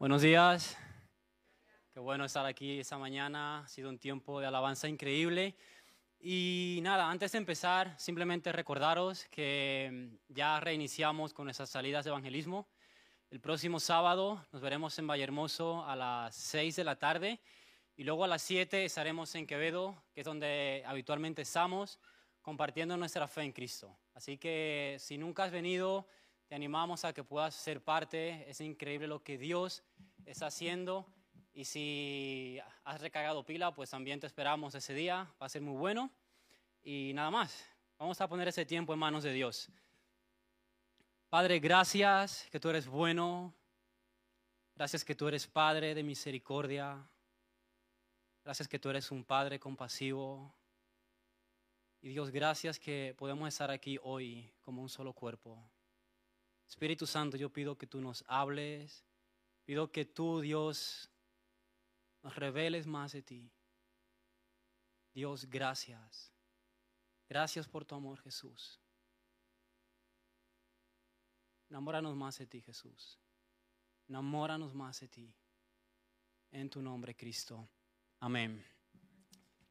Buenos días. Qué bueno estar aquí esta mañana. Ha sido un tiempo de alabanza increíble. Y nada, antes de empezar, simplemente recordaros que ya reiniciamos con nuestras salidas de evangelismo. El próximo sábado nos veremos en Vallehermoso a las 6 de la tarde y luego a las 7 estaremos en Quevedo, que es donde habitualmente estamos, compartiendo nuestra fe en Cristo. Así que si nunca has venido, te animamos a que puedas ser parte. Es increíble lo que Dios está haciendo. Y si has recargado pila, pues también te esperamos ese día. Va a ser muy bueno. Y nada más, vamos a poner ese tiempo en manos de Dios. Padre, gracias que tú eres bueno. Gracias que tú eres Padre de misericordia. Gracias que tú eres un Padre compasivo. Y Dios, gracias que podemos estar aquí hoy como un solo cuerpo. Espíritu Santo, yo pido que tú nos hables, pido que tú, Dios, nos reveles más de ti. Dios, gracias. Gracias por tu amor, Jesús. Enamóranos más de ti, Jesús. Enamóranos más de ti. En tu nombre, Cristo. Amén.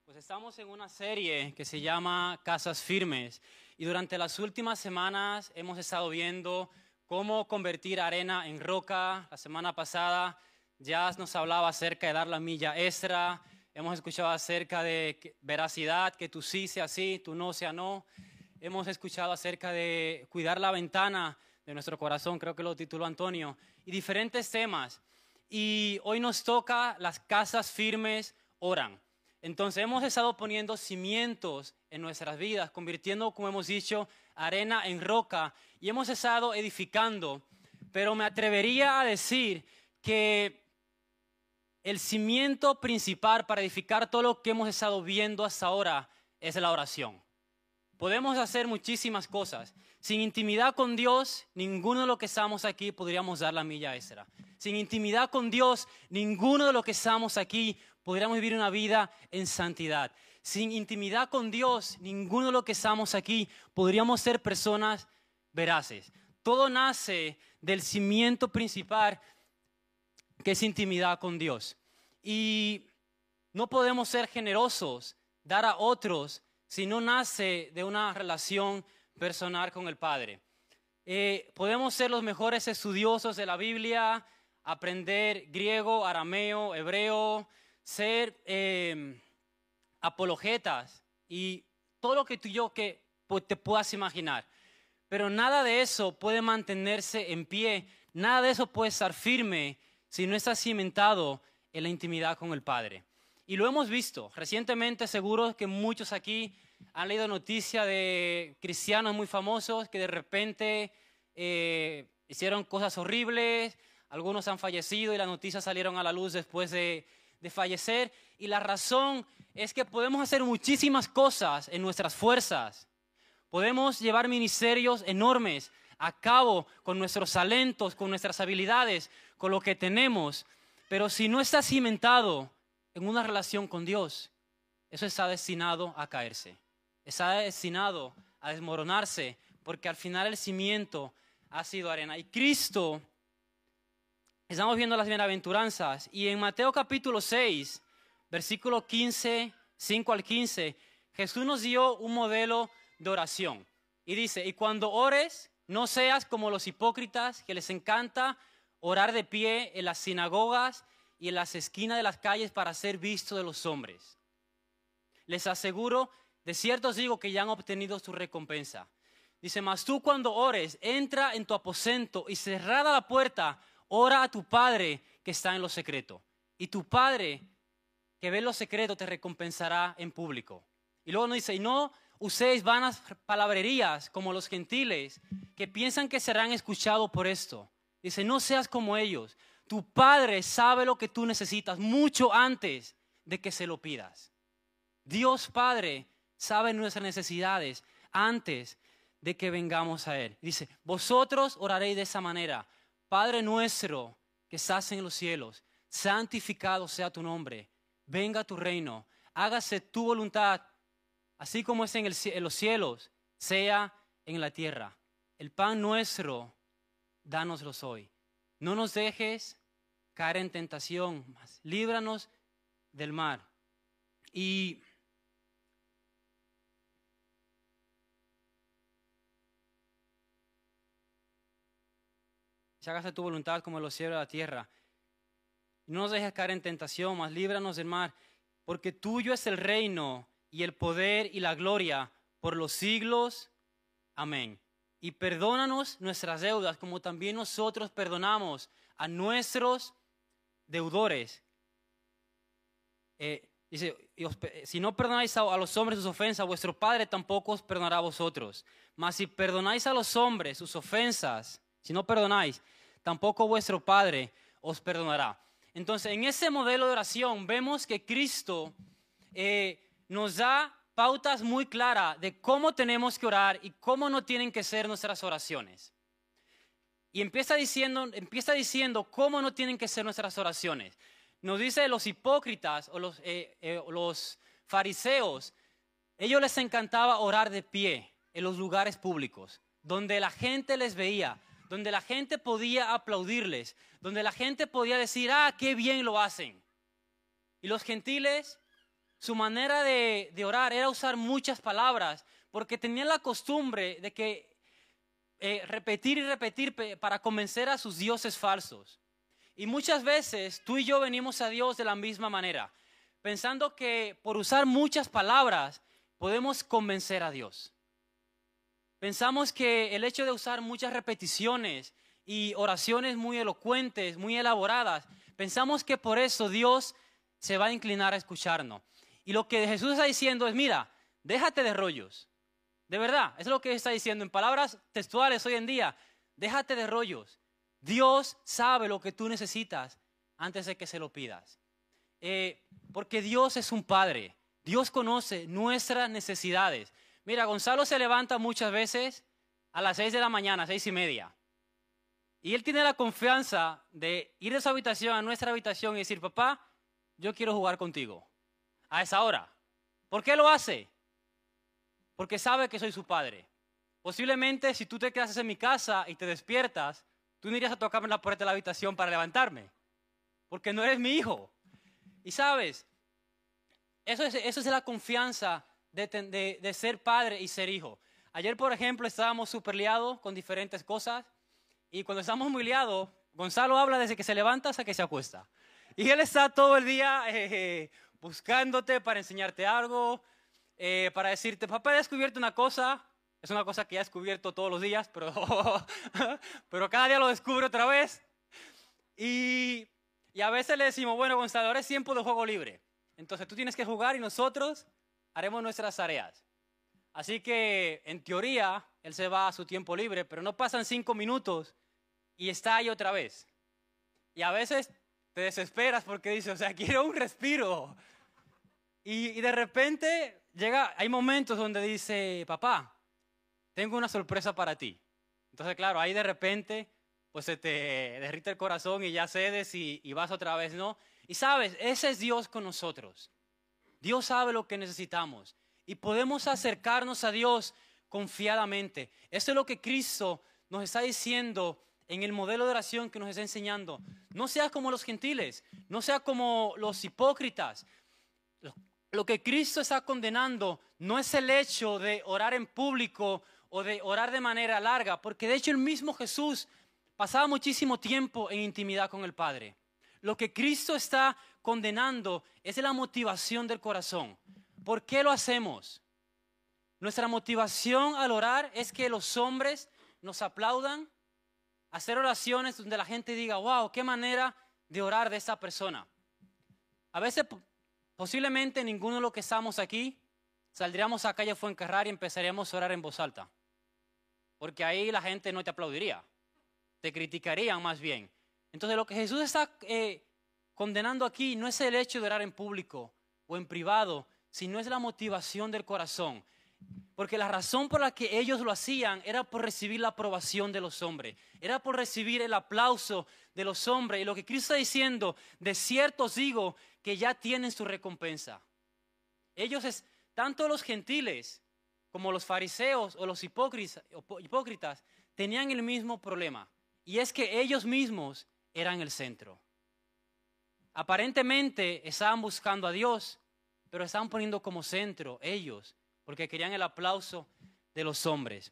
Pues estamos en una serie que se llama Casas Firmes y durante las últimas semanas hemos estado viendo cómo convertir arena en roca. La semana pasada ya nos hablaba acerca de dar la milla extra. Hemos escuchado acerca de veracidad, que tú sí sea sí, tú no sea no. Hemos escuchado acerca de cuidar la ventana de nuestro corazón, creo que lo tituló Antonio, y diferentes temas. Y hoy nos toca las casas firmes oran. Entonces hemos estado poniendo cimientos en nuestras vidas, convirtiendo, como hemos dicho, arena en roca y hemos estado edificando. Pero me atrevería a decir que el cimiento principal para edificar todo lo que hemos estado viendo hasta ahora es la oración. Podemos hacer muchísimas cosas. Sin intimidad con Dios, ninguno de los que estamos aquí podríamos dar la milla extra. Sin intimidad con Dios, ninguno de los que estamos aquí podríamos vivir una vida en santidad. Sin intimidad con Dios, ninguno de los que estamos aquí podríamos ser personas veraces. Todo nace del cimiento principal que es intimidad con Dios. Y no podemos ser generosos, dar a otros, si no nace de una relación personal con el Padre. Eh, podemos ser los mejores estudiosos de la Biblia, aprender griego, arameo, hebreo, ser eh, apologetas y todo lo que tú y yo que te puedas imaginar. Pero nada de eso puede mantenerse en pie, nada de eso puede estar firme si no está cimentado en la intimidad con el Padre. Y lo hemos visto recientemente, seguro que muchos aquí han leído noticia de cristianos muy famosos que de repente eh, hicieron cosas horribles, algunos han fallecido y las noticias salieron a la luz después de de fallecer. Y la razón es que podemos hacer muchísimas cosas en nuestras fuerzas. Podemos llevar ministerios enormes a cabo con nuestros talentos, con nuestras habilidades, con lo que tenemos. Pero si no está cimentado en una relación con Dios, eso está destinado a caerse. Está destinado a desmoronarse, porque al final el cimiento ha sido arena. Y Cristo Estamos viendo las bienaventuranzas y en Mateo capítulo 6, versículo 15, 5 al 15, Jesús nos dio un modelo de oración. Y dice, y cuando ores, no seas como los hipócritas que les encanta orar de pie en las sinagogas y en las esquinas de las calles para ser visto de los hombres. Les aseguro, de cierto os digo que ya han obtenido su recompensa. Dice, mas tú cuando ores, entra en tu aposento y cerrada la puerta, ora a tu Padre que está en lo secreto. Y tu Padre que ve lo secreto te recompensará en público. Y luego nos dice, y no uséis vanas palabrerías como los gentiles que piensan que serán escuchados por esto. Dice, no seas como ellos. Tu Padre sabe lo que tú necesitas mucho antes de que se lo pidas. Dios Padre sabe nuestras necesidades antes de que vengamos a Él. Dice, vosotros oraréis de esa manera. Padre nuestro que estás en los cielos, santificado sea tu nombre, venga tu reino, hágase tu voluntad, así como es en, en los cielos, sea en la tierra. El pan nuestro, dánoslo hoy. No nos dejes caer en tentación, líbranos del mal. Y se hágase tu voluntad como los cielos de la tierra. No nos dejes caer en tentación, mas líbranos del mal, porque tuyo es el reino y el poder y la gloria por los siglos. Amén. Y perdónanos nuestras deudas, como también nosotros perdonamos a nuestros deudores. Eh, dice, si no perdonáis a, los hombres sus ofensas, vuestro Padre tampoco os perdonará a vosotros. Mas si perdonáis a los hombres sus ofensas, si no perdonáis, tampoco vuestro Padre os perdonará. Entonces, en ese modelo de oración vemos que Cristo eh, nos da pautas muy claras de cómo tenemos que orar y cómo no tienen que ser nuestras oraciones. Y empieza diciendo, empieza diciendo cómo no tienen que ser nuestras oraciones. Nos dice los hipócritas o los, eh, eh, los fariseos, ellos les encantaba orar de pie en los lugares públicos, donde la gente les veía, donde la gente podía aplaudirles, donde la gente podía decir, ah, qué bien lo hacen. Y los gentiles, su manera de, orar era usar muchas palabras, porque tenían la costumbre de que eh, repetir y repetir para convencer a sus dioses falsos. Y muchas veces tú y yo venimos a Dios de la misma manera, pensando que por usar muchas palabras podemos convencer a Dios. Pensamos que el hecho de usar muchas repeticiones y oraciones muy elocuentes, muy elaboradas, pensamos que por eso Dios se va a inclinar a escucharnos. Y lo que Jesús está diciendo es, mira, déjate de rollos. De verdad, es lo que está diciendo en palabras textuales hoy en día. Déjate de rollos. Dios sabe lo que tú necesitas antes de que se lo pidas. Eh, porque Dios es un Padre. Dios conoce nuestras necesidades. Mira, Gonzalo se levanta muchas veces a las seis de la mañana, seis y media. Y él tiene la confianza de ir de su habitación a nuestra habitación y decir, papá, yo quiero jugar contigo a esa hora. ¿Por qué lo hace? Porque sabe que soy su padre. Posiblemente si tú te quedas en mi casa y te despiertas, tú no irías a tocarme la puerta de la habitación para levantarme, porque no eres mi hijo. Y sabes, eso es, eso es la confianza de, ser padre y ser hijo. Ayer, por ejemplo, estábamos súper liados con diferentes cosas y cuando estamos muy liados, Gonzalo habla desde que se levanta hasta que se acuesta. Y él está todo el día eh, buscándote para enseñarte algo, eh, para decirte, papá, he descubierto una cosa. Es una cosa que ya he descubierto todos los días, pero, pero cada día lo descubro otra vez. Y, y a veces le decimos, bueno, Gonzalo, ahora es tiempo de juego libre. Entonces tú tienes que jugar y nosotros haremos nuestras tareas. Así que en teoría él se va a su tiempo libre, pero no pasan cinco minutos y está ahí otra vez. Y a veces te desesperas porque dices, o sea, quiero un respiro. Y, de repente llega, hay momentos donde dice, papá, tengo una sorpresa para ti. Entonces, claro, ahí de repente, pues se te derrite el corazón y ya cedes y vas otra vez, ¿no? Y sabes, ese es Dios con nosotros. Dios sabe lo que necesitamos y podemos acercarnos a Dios confiadamente. Eso es lo que Cristo nos está diciendo en el modelo de oración que nos está enseñando. No seas como los gentiles, no seas como los hipócritas. Lo que Cristo está condenando no es el hecho de orar en público o de orar de manera larga, porque de hecho el mismo Jesús pasaba muchísimo tiempo en intimidad con el Padre. Lo que Cristo está condenando es la motivación del corazón. ¿Por qué lo hacemos? Nuestra motivación al orar es que los hombres nos aplaudan, hacer oraciones donde la gente diga, wow, qué manera de orar de esa persona. A veces, posiblemente ninguno de los que estamos aquí saldríamos a calle Fuencarrar y empezaríamos a orar en voz alta. Porque ahí la gente no te aplaudiría, te criticarían más bien. Entonces lo que Jesús está eh, condenando aquí no es el hecho de orar en público o en privado, sino es la motivación del corazón. Porque la razón por la que ellos lo hacían era por recibir la aprobación de los hombres, era por recibir el aplauso de los hombres. Y lo que Cristo está diciendo, de cierto os digo que ya tienen su recompensa. Ellos, es, tanto los gentiles como los fariseos o los hipócritas, tenían el mismo problema. Y es que ellos mismos eran el centro. Aparentemente estaban buscando a Dios, pero estaban poniendo como centro ellos, porque querían el aplauso de los hombres.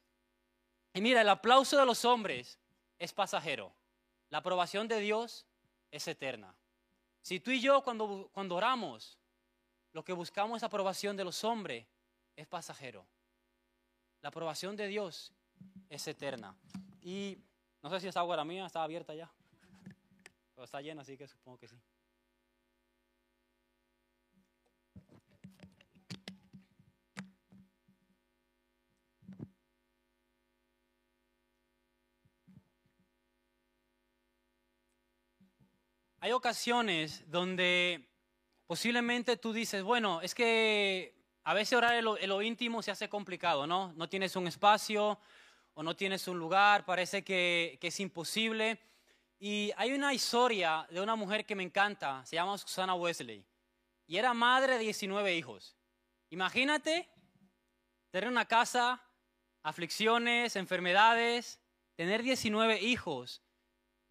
Y mira, el aplauso de los hombres es pasajero. La aprobación de Dios es eterna. Si tú y yo cuando, cuando oramos, lo que buscamos es aprobación de los hombres, es pasajero. La aprobación de Dios es eterna. Y no sé si esa agua era mía, estaba abierta ya. Pero está llena, así que supongo que sí. Hay ocasiones donde posiblemente tú dices, bueno, es que a veces orar en lo, íntimo se hace complicado, ¿no? No tienes un espacio o no tienes un lugar, parece que, que es imposible. Y hay una historia de una mujer que me encanta, se llama Susana Wesley, y era madre de 19 hijos. Imagínate tener una casa, aflicciones, enfermedades, tener 19 hijos.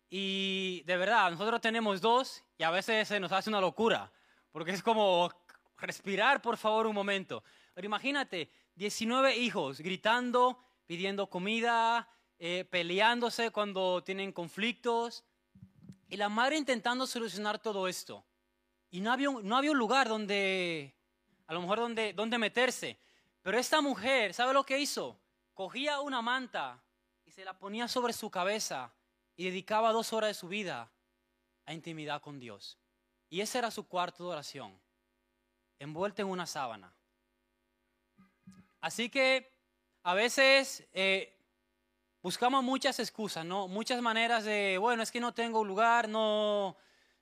Y de verdad, nosotros tenemos dos y a veces se nos hace una locura, porque es como respirar, por favor, un momento. Pero imagínate, 19 hijos gritando, pidiendo comida, eh, peleándose cuando tienen conflictos. Y la madre intentando solucionar todo esto. Y no había un, no había un lugar donde, a lo mejor donde, donde meterse. Pero esta mujer, ¿sabe lo que hizo? Cogía una manta y se la ponía sobre su cabeza y dedicaba dos horas de su vida a intimidad con Dios. Y ese era su cuarto de oración envuelta en una sábana. Así que a veces eh, buscamos muchas excusas, ¿no? Muchas maneras de, bueno, es que no tengo lugar, no,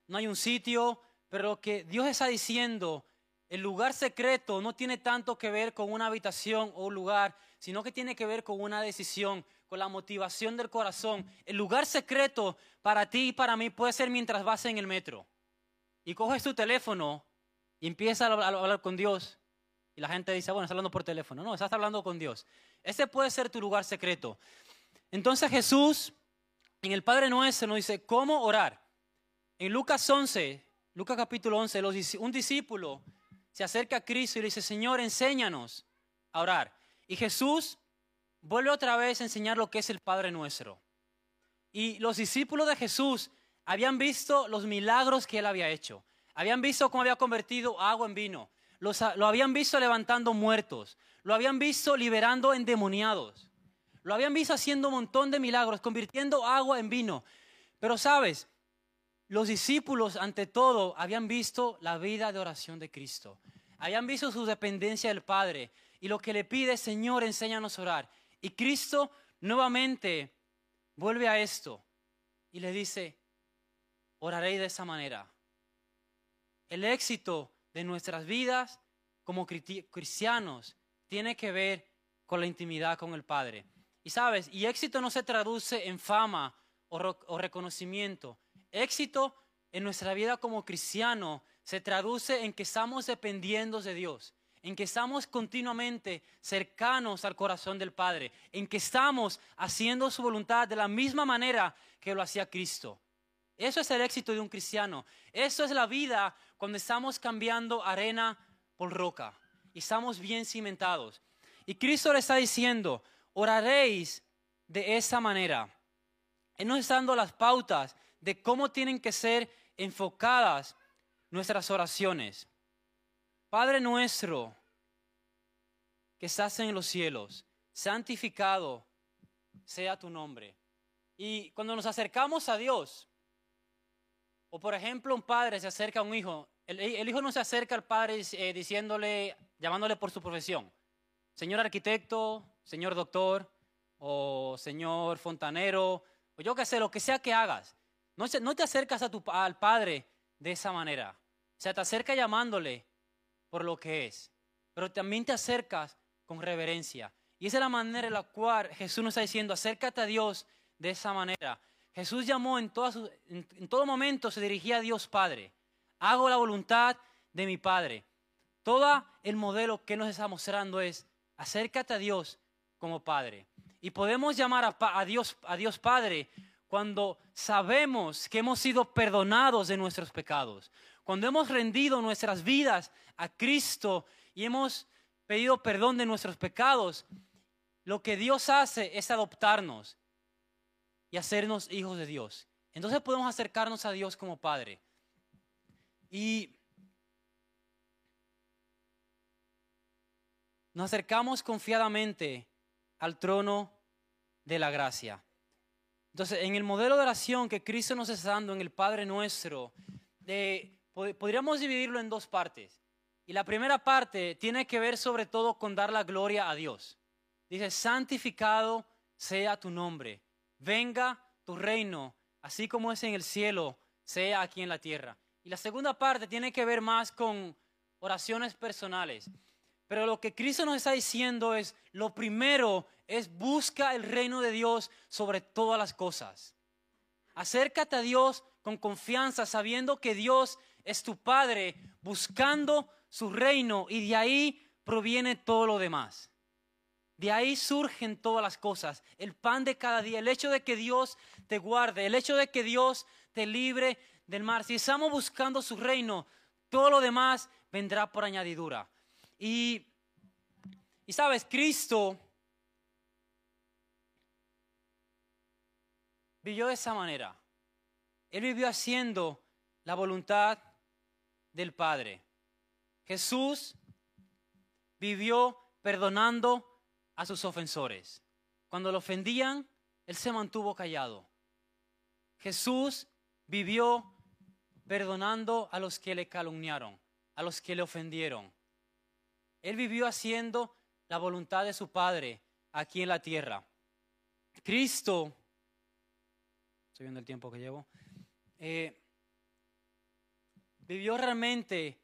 no hay un sitio, pero lo que Dios está diciendo, el lugar secreto no tiene tanto que ver con una habitación o un lugar, sino que tiene que ver con una decisión, con la motivación del corazón. El lugar secreto para ti y para mí puede ser mientras vas en el metro y coges tu teléfono y empieza a hablar con Dios. Y la gente dice, bueno, está hablando por teléfono. No, estás hablando con Dios. Ese puede ser tu lugar secreto. Entonces Jesús, en el Padre Nuestro, nos dice cómo orar. En Lucas 11, Lucas capítulo 11, un discípulo se acerca a Cristo y le dice, Señor, enséñanos a orar. Y Jesús vuelve otra vez a enseñar lo que es el Padre Nuestro. Y los discípulos de Jesús habían visto los milagros que él había hecho. Habían visto cómo había convertido agua en vino. lo habían visto levantando muertos. Lo habían visto liberando endemoniados. Lo habían visto haciendo un montón de milagros, convirtiendo agua en vino. Pero sabes, los discípulos ante todo habían visto la vida de oración de Cristo. Habían visto su dependencia del Padre. Y lo que le pide, Señor, enséñanos a orar. Y Cristo nuevamente vuelve a esto y le dice, oraré de esa manera. El éxito de nuestras vidas como cristianos tiene que ver con la intimidad con el Padre. Y sabes, y éxito no se traduce en fama o, reconocimiento. Éxito en nuestra vida como cristiano se traduce en que estamos dependiendo de Dios, en que estamos continuamente cercanos al corazón del Padre, en que estamos haciendo su voluntad de la misma manera que lo hacía Cristo. Eso es el éxito de un cristiano. Eso es la vida cuando estamos cambiando arena por roca y estamos bien cimentados. Y Cristo le está diciendo, oraréis de esa manera. Él nos está dando las pautas de cómo tienen que ser enfocadas nuestras oraciones. Padre nuestro, que estás en los cielos, santificado sea tu nombre. Y cuando nos acercamos a Dios, o por ejemplo, un padre se acerca a un hijo. El, hijo no se acerca al padre eh, diciéndole, llamándole por su profesión. Señor arquitecto, señor doctor, o señor fontanero, o yo qué sé, lo que sea que hagas. No, no te acercas a tu, al padre de esa manera. O sea, te acerca llamándole por lo que es. Pero también te acercas con reverencia. Y esa es la manera en la cual Jesús nos está diciendo, acércate a Dios de esa manera. Jesús llamó en, en, todo momento, se dirigía a Dios Padre. Hago la voluntad de mi Padre. Todo el modelo que nos está mostrando es, acércate a Dios como Padre. Y podemos llamar a, Dios, a Dios Padre cuando sabemos que hemos sido perdonados de nuestros pecados, cuando hemos rendido nuestras vidas a Cristo y hemos pedido perdón de nuestros pecados, lo que Dios hace es adoptarnos y hacernos hijos de Dios. Entonces podemos acercarnos a Dios como Padre. Y nos acercamos confiadamente al trono de la gracia. Entonces, en el modelo de oración que Cristo nos está dando en el Padre nuestro, podríamos dividirlo en dos partes. Y la primera parte tiene que ver sobre todo con dar la gloria a Dios. Dice, santificado sea tu nombre, venga tu reino, así como es en el cielo, sea aquí en la tierra. Y la segunda parte tiene que ver más con oraciones personales. Pero lo que Cristo nos está diciendo es, lo primero es busca el reino de Dios sobre todas las cosas. Acércate a Dios con confianza, sabiendo que Dios es tu Padre, buscando su reino y de ahí proviene todo lo demás. De ahí surgen todas las cosas, el pan de cada día, el hecho de que Dios te guarde, el hecho de que Dios te libre del mar. Si estamos buscando su reino, todo lo demás vendrá por añadidura. Y, y sabes, Cristo vivió de esa manera. Él vivió haciendo la voluntad del Padre. Jesús vivió perdonando a sus ofensores. Cuando lo ofendían, Él se mantuvo callado. Jesús vivió perdonando a los que le calumniaron, a los que le ofendieron. Él vivió haciendo la voluntad de su Padre aquí en la tierra. Cristo, estoy viendo el tiempo que llevo, eh, vivió realmente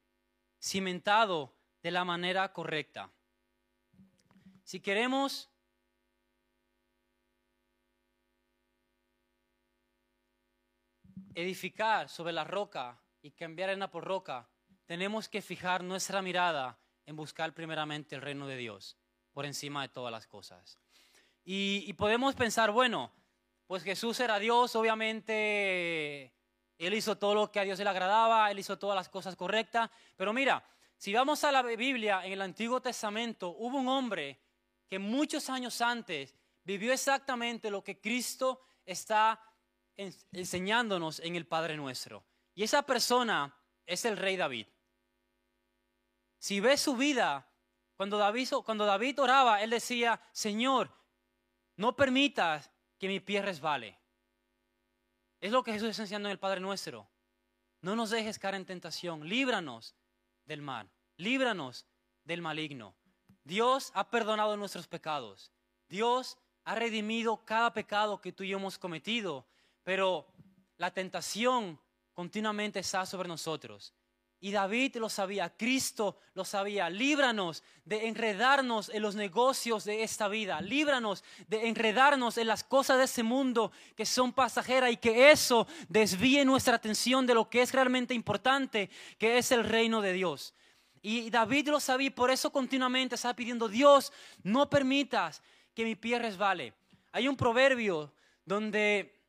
cimentado de la manera correcta. Si queremos edificar sobre la roca y cambiar arena por roca, tenemos que fijar nuestra mirada en buscar primeramente el reino de Dios por encima de todas las cosas. Y, podemos pensar, bueno, pues Jesús era Dios, obviamente Él hizo todo lo que a Dios le agradaba, Él hizo todas las cosas correctas, pero mira, si vamos a la Biblia, en el Antiguo Testamento, hubo un hombre que muchos años antes vivió exactamente lo que Cristo está enseñándonos en el Padre Nuestro. Y esa persona es el rey David. Si ves su vida, cuando David, cuando David oraba, él decía, Señor, no permitas que mi pie resbale. Es lo que Jesús está enseñando en el Padre Nuestro. No nos dejes caer en tentación, líbranos del mal, líbranos del maligno. Dios ha perdonado nuestros pecados. Dios ha redimido cada pecado que tú y yo hemos cometido, pero la tentación continuamente está sobre nosotros. Y David lo sabía, Cristo lo sabía. Líbranos de enredarnos en los negocios de esta vida. Líbranos de enredarnos en las cosas de este mundo que son pasajeras y que eso desvíe nuestra atención de lo que es realmente importante, que es el reino de Dios. Y David lo sabía por eso continuamente está pidiendo, Dios, no permitas que mi pie resbale. Hay un proverbio donde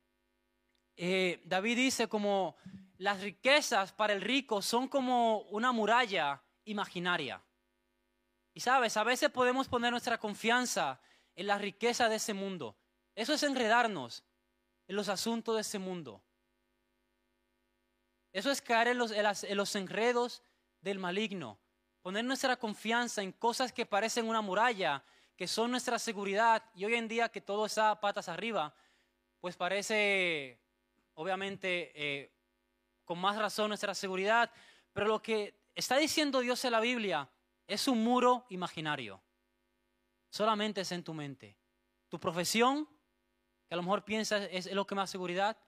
eh, David dice como las riquezas para el rico son como una muralla imaginaria. Y sabes, a veces podemos poner nuestra confianza en la riqueza de ese mundo. Eso es enredarnos en los asuntos de ese mundo. Eso es caer en los, en los enredos del maligno. Poner nuestra confianza en cosas que parecen una muralla, que son nuestra seguridad. Y hoy en día que todo está patas arriba, pues parece, obviamente, eh, con más razón nuestra seguridad, pero lo que está diciendo Dios en la Biblia es un muro imaginario. Solamente es en tu mente. Tu profesión, que a lo mejor piensas es lo que más seguridad,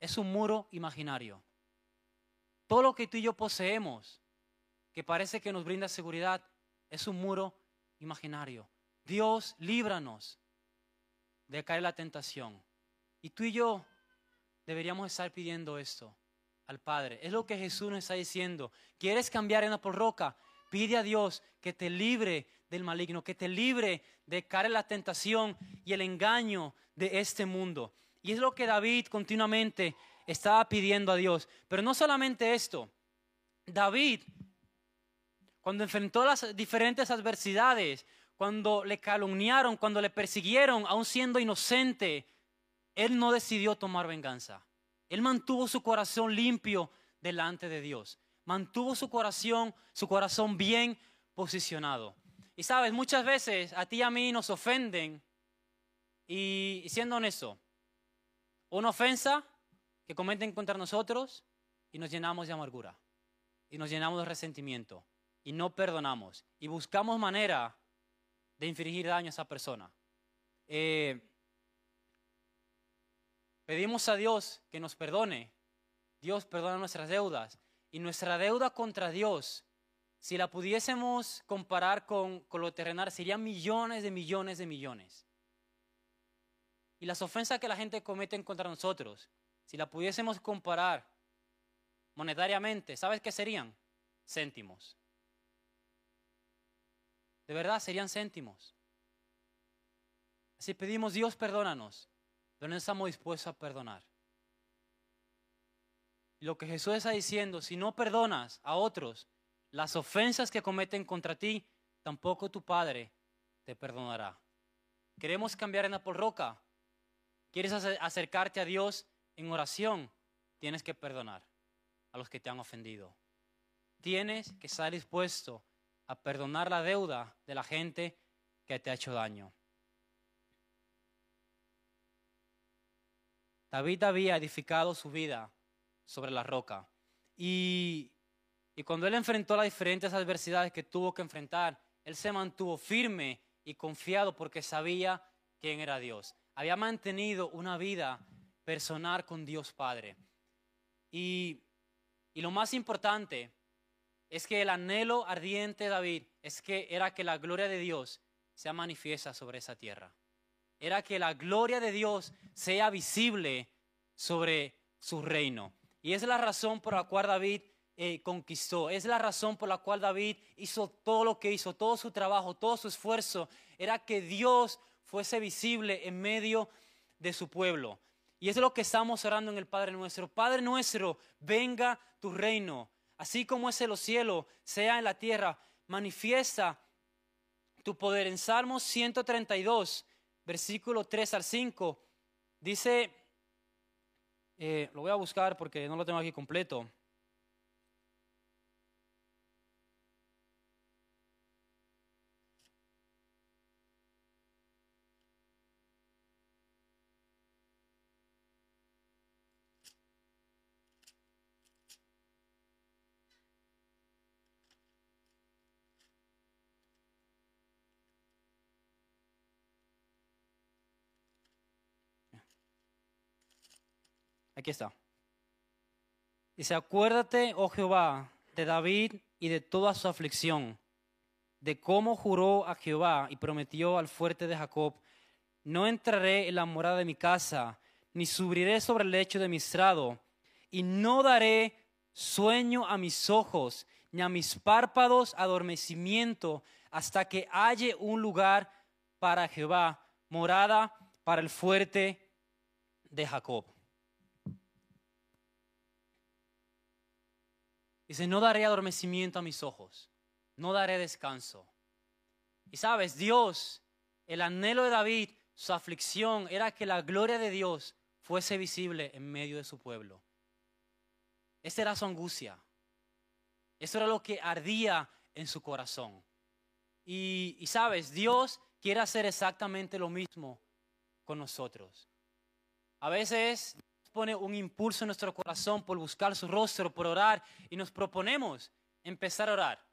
es un muro imaginario. Todo lo que tú y yo poseemos, que parece que nos brinda seguridad, es un muro imaginario. Dios, líbranos de caer en la tentación. Y tú y yo deberíamos estar pidiendo esto al Padre. Es lo que Jesús nos está diciendo. ¿Quieres cambiar en por roca? Pide a Dios que te libre del maligno, que te libre de caer en la tentación y el engaño de este mundo. Y es lo que David continuamente estaba pidiendo a Dios. Pero no solamente esto. David, cuando enfrentó las diferentes adversidades, cuando le calumniaron, cuando le persiguieron, aun siendo inocente, él no decidió tomar venganza. Él mantuvo su corazón limpio delante de Dios. Mantuvo su corazón, su corazón bien posicionado. Y sabes, muchas veces a ti y a mí nos ofenden y siendo honesto, una ofensa que cometen contra nosotros y nos llenamos de amargura y nos llenamos de resentimiento y no perdonamos y buscamos manera de infringir daño a esa persona. Eh, pedimos a Dios que nos perdone. Dios perdona nuestras deudas. Y nuestra deuda contra Dios, si la pudiésemos comparar con, con lo terrenal, serían millones de millones de millones. Y las ofensas que la gente comete contra nosotros, si la pudiésemos comparar monetariamente, ¿sabes qué serían? Céntimos. De verdad serían céntimos. Si pedimos, Dios, perdónanos, pero no estamos dispuestos a perdonar. Lo que Jesús está diciendo, si no perdonas a otros las ofensas que cometen contra ti, tampoco tu Padre te perdonará. Queremos cambiar en Apple Roca. ¿Quieres acercarte a Dios en oración? Tienes que perdonar a los que te han ofendido. Tienes que estar dispuesto a perdonar la deuda de la gente que te ha hecho daño. David había edificado su vida sobre la roca. Y, y, cuando él enfrentó las diferentes adversidades que tuvo que enfrentar, él se mantuvo firme y confiado porque sabía quién era Dios. Había mantenido una vida personal con Dios Padre. Y, y lo más importante es que el anhelo ardiente de David es que era que la gloria de Dios sea manifiesta sobre esa tierra. Era que la gloria de Dios sea visible sobre su reino. Y es la razón por la cual David eh, conquistó. Es la razón por la cual David hizo todo lo que hizo, todo su trabajo, todo su esfuerzo. Era que Dios fuese visible en medio de su pueblo. Y es lo que estamos orando en el Padre nuestro. Padre nuestro, venga tu reino así como es en los cielos, sea en la tierra, manifiesta tu poder. En Salmos 132, versículo 3 al 5, dice, eh, lo voy a buscar porque no lo tengo aquí completo. Aquí está. Dice, acuérdate, oh Jehová, de David y de toda su aflicción, de cómo juró a Jehová y prometió al fuerte de Jacob, no entraré en la morada de mi casa, ni subiré sobre el lecho de mi estrado, y no daré sueño a mis ojos, ni a mis párpados adormecimiento, hasta que halle un lugar para Jehová, morada para el fuerte de Jacob. Dice, no daré adormecimiento a mis ojos, no daré descanso. Y sabes, Dios, el anhelo de David, su aflicción era que la gloria de Dios fuese visible en medio de su pueblo. Esa era su angustia. Eso era lo que ardía en su corazón. Y, y sabes, Dios quiere hacer exactamente lo mismo con nosotros. A veces pone un impulso en nuestro corazón por buscar su rostro, por orar, y nos proponemos empezar a orar.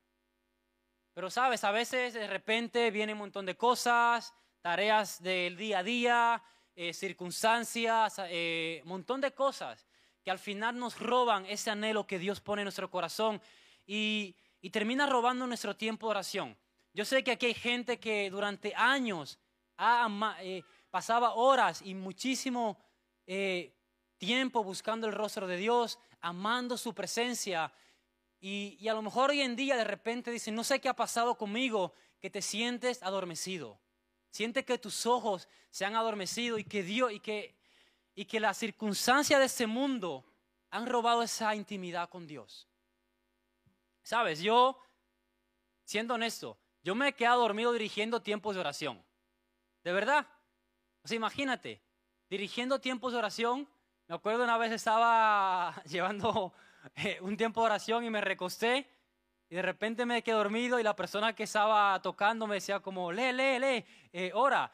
Pero sabes, a veces de repente viene un montón de cosas, tareas del día a día, eh, circunstancias, un eh, montón de cosas que al final nos roban ese anhelo que Dios pone en nuestro corazón y, termina robando nuestro tiempo de oración. Yo sé que aquí hay gente que durante años eh, pasaba horas y muchísimo tiempo buscando el rostro de Dios, amando su presencia. Y, a lo mejor hoy en día de repente dicen, no sé qué ha pasado conmigo, que te sientes adormecido. Siente que tus ojos se han adormecido y que Dios, y que, y que las circunstancias de este mundo han robado esa intimidad con Dios. Sabes, yo, siendo honesto, yo me he quedado dormido dirigiendo tiempos de oración. De verdad. Imagínate, dirigiendo tiempos de oración. Me acuerdo una vez estaba llevando eh, un tiempo de oración y me recosté y de repente me quedé dormido y la persona que estaba tocando me decía como, lee, lee, lee, eh, ora.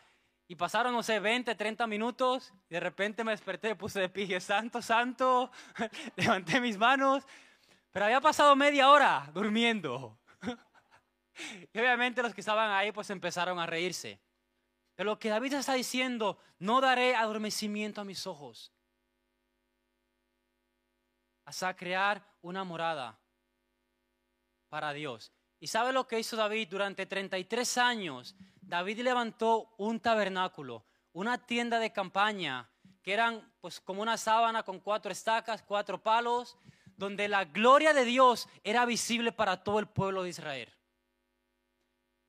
Y pasaron, no sé, 20, 30 minutos y de repente me desperté, puse de pie, santo, santo, levanté mis manos, pero había pasado media hora durmiendo. y obviamente los que estaban ahí pues empezaron a reírse. Pero lo que David está diciendo, no daré adormecimiento a mis ojos hasta crear una morada para Dios. ¿Y sabe lo que hizo David durante 33 años? David levantó un tabernáculo, una tienda de campaña, que eran pues como una sábana con cuatro estacas, cuatro palos, donde la gloria de Dios era visible para todo el pueblo de Israel.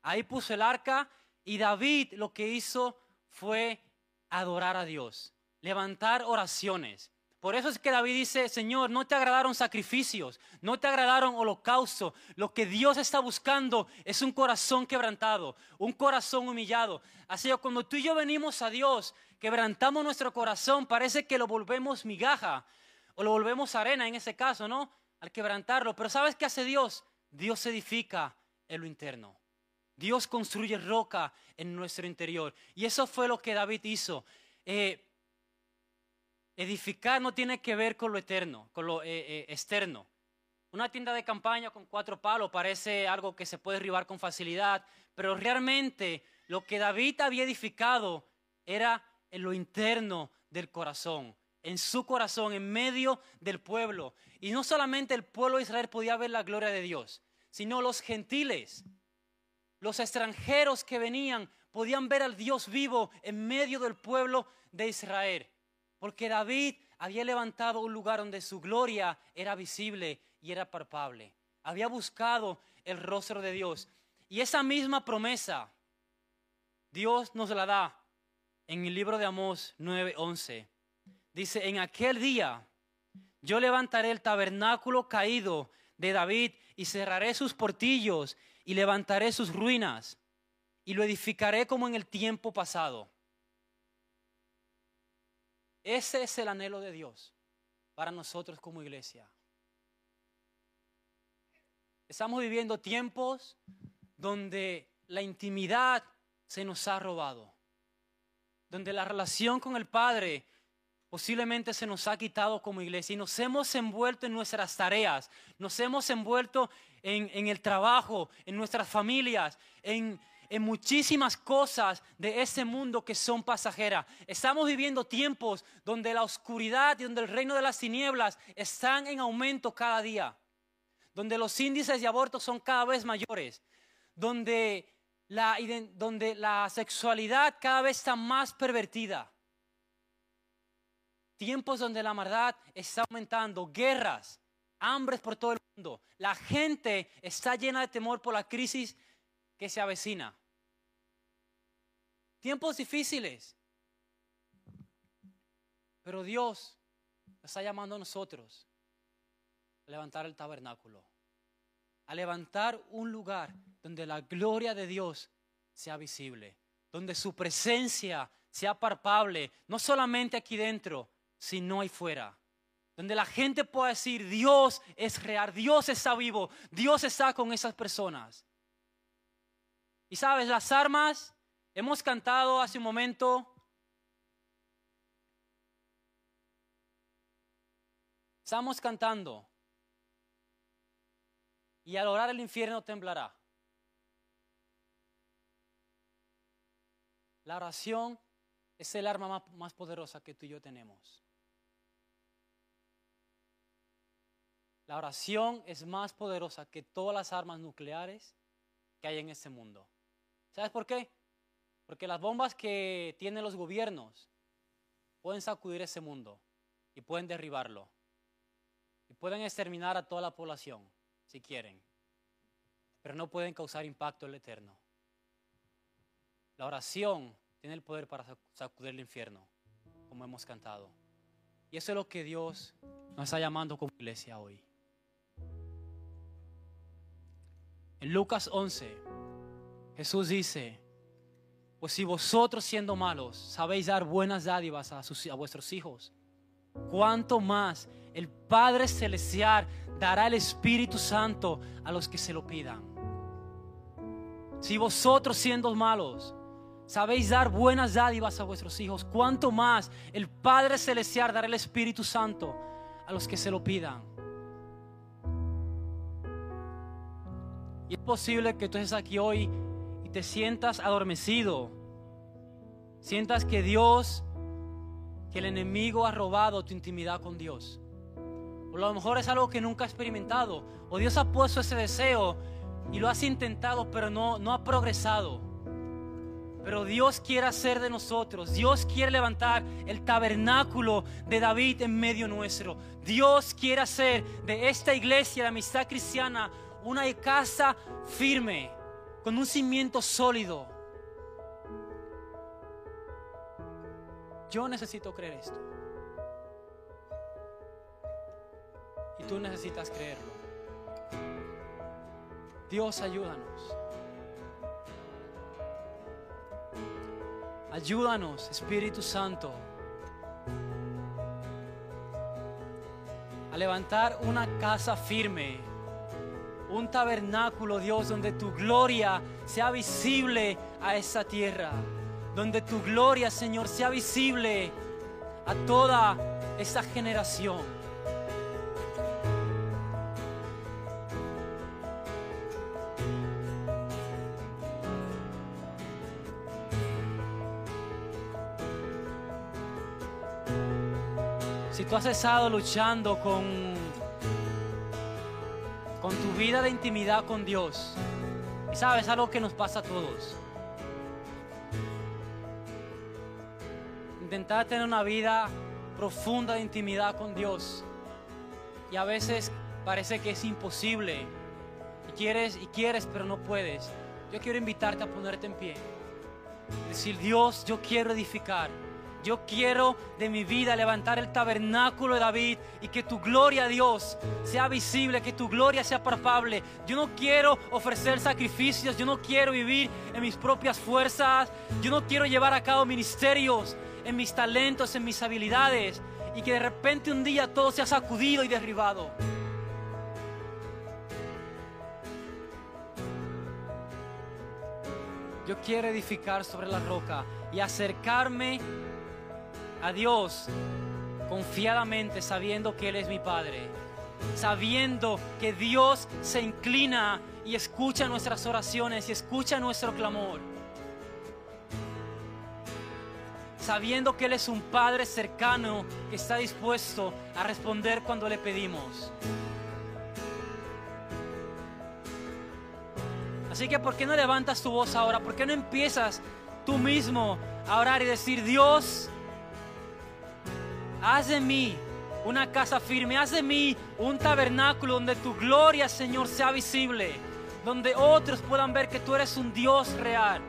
Ahí puso el arca y David lo que hizo fue adorar a Dios, levantar oraciones. Por eso es que David dice, Señor, no te agradaron sacrificios, no te agradaron holocausto. Lo que Dios está buscando es un corazón quebrantado, un corazón humillado. Así que cuando tú y yo venimos a Dios, quebrantamos nuestro corazón, parece que lo volvemos migaja o lo volvemos arena en ese caso, ¿no? Al quebrantarlo. Pero ¿sabes qué hace Dios? Dios edifica en lo interno. Dios construye roca en nuestro interior. Y eso fue lo que David hizo. Eh, Edificar no tiene que ver con lo eterno, con lo eh, eh, externo. Una tienda de campaña con cuatro palos parece algo que se puede derribar con facilidad, pero realmente lo que David había edificado era en lo interno del corazón, en su corazón, en medio del pueblo. Y no solamente el pueblo de Israel podía ver la gloria de Dios, sino los gentiles, los extranjeros que venían, podían ver al Dios vivo en medio del pueblo de Israel. Porque David había levantado un lugar donde su gloria era visible y era palpable. Había buscado el rostro de Dios. Y esa misma promesa Dios nos la da en el libro de Amós 9:11. Dice, en aquel día yo levantaré el tabernáculo caído de David y cerraré sus portillos y levantaré sus ruinas y lo edificaré como en el tiempo pasado ese es el anhelo de Dios para nosotros como iglesia. Estamos viviendo tiempos donde la intimidad se nos ha robado, donde la relación con el Padre posiblemente se nos ha quitado como iglesia y nos hemos envuelto en nuestras tareas, nos hemos envuelto en, en el trabajo, en nuestras familias, en, en muchísimas cosas de ese mundo que son pasajeras. Estamos viviendo tiempos donde la oscuridad y donde el reino de las tinieblas están en aumento cada día, donde los índices de aborto son cada vez mayores, donde la, donde la sexualidad cada vez está más pervertida. Tiempos donde la maldad está aumentando, guerras, hambres por todo el mundo. La gente está llena de temor por la crisis que se avecina. Tiempos difíciles. Pero Dios está llamando a nosotros a levantar el tabernáculo, a levantar un lugar donde la gloria de Dios sea visible, donde su presencia sea palpable, no solamente aquí dentro, sino ahí fuera. Donde la gente pueda decir, Dios es real, Dios está vivo, Dios está con esas personas. Y sabes, las armas, hemos cantado hace un momento, estamos cantando, y al orar el infierno temblará. La oración es el arma más, poderosa que tú y yo tenemos. La oración es más poderosa que todas las armas nucleares que hay en este mundo. ¿Sabes por qué? Porque las bombas que tienen los gobiernos pueden sacudir ese mundo y pueden derribarlo. Y pueden exterminar a toda la población, si quieren. Pero no pueden causar impacto en el eterno. La oración tiene el poder para sacudir el infierno, como hemos cantado. Y eso es lo que Dios nos está llamando como iglesia hoy. En Lucas 11, Jesús dice, pues si vosotros siendo malos sabéis dar buenas dádivas a, sus, a vuestros hijos, cuánto más el Padre Celestial dará el Espíritu Santo a los que se lo pidan. Si vosotros siendo malos sabéis dar buenas dádivas a vuestros hijos, cuánto más el Padre Celestial dará el Espíritu Santo a los que se lo pidan. Y es posible que tú aquí hoy y te sientas adormecido. Sientas que Dios, que el enemigo ha robado tu intimidad con Dios. O a lo mejor es algo que nunca has experimentado. O Dios ha puesto ese deseo y lo has intentado, pero no, no ha progresado. Pero Dios quiere hacer de nosotros, Dios quiere levantar el tabernáculo de David en medio nuestro. Dios quiere hacer de esta iglesia de amistad cristiana una casa firme, con un cimiento sólido. Yo necesito creer esto. Y tú necesitas creerlo. Dios, ayúdanos. Ayúdanos, Espíritu Santo, a levantar una casa firme, un tabernáculo, Dios, donde tu gloria sea visible a esa tierra, donde tu gloria, Señor, sea visible a toda esta generación. tú has estado luchando con, vida de intimidad con Dios, y sabes algo que nos pasa a todos. Intentar tener una vida profunda de intimidad con Dios. Y a veces parece que es imposible. Y quieres y quieres, pero no puedes. Yo quiero invitarte a ponerte en pie. Decir, Dios, yo quiero edificar yo quiero de mi vida levantar el tabernáculo de David y que tu gloria, Dios, sea visible, que tu gloria sea palpable. Yo no quiero ofrecer sacrificios, yo no quiero vivir en mis propias fuerzas, yo no quiero llevar a cabo ministerios en mis talentos, en mis habilidades y que de repente un día todo sea sacudido y derribado. Yo quiero edificar sobre la roca y acercarme a Dios confiadamente sabiendo que Él es mi Padre, sabiendo que Dios se inclina y escucha nuestras oraciones y escucha nuestro clamor, sabiendo que Él es un Padre cercano que está dispuesto a responder cuando le pedimos. Así que, ¿por qué no levantas tu voz ahora? ¿Por qué no empiezas tú mismo a orar y decir, Dios, haz de mí una casa firme, haz de mí un tabernáculo donde tu gloria, Señor, sea visible, donde otros puedan ver que tú eres un Dios real.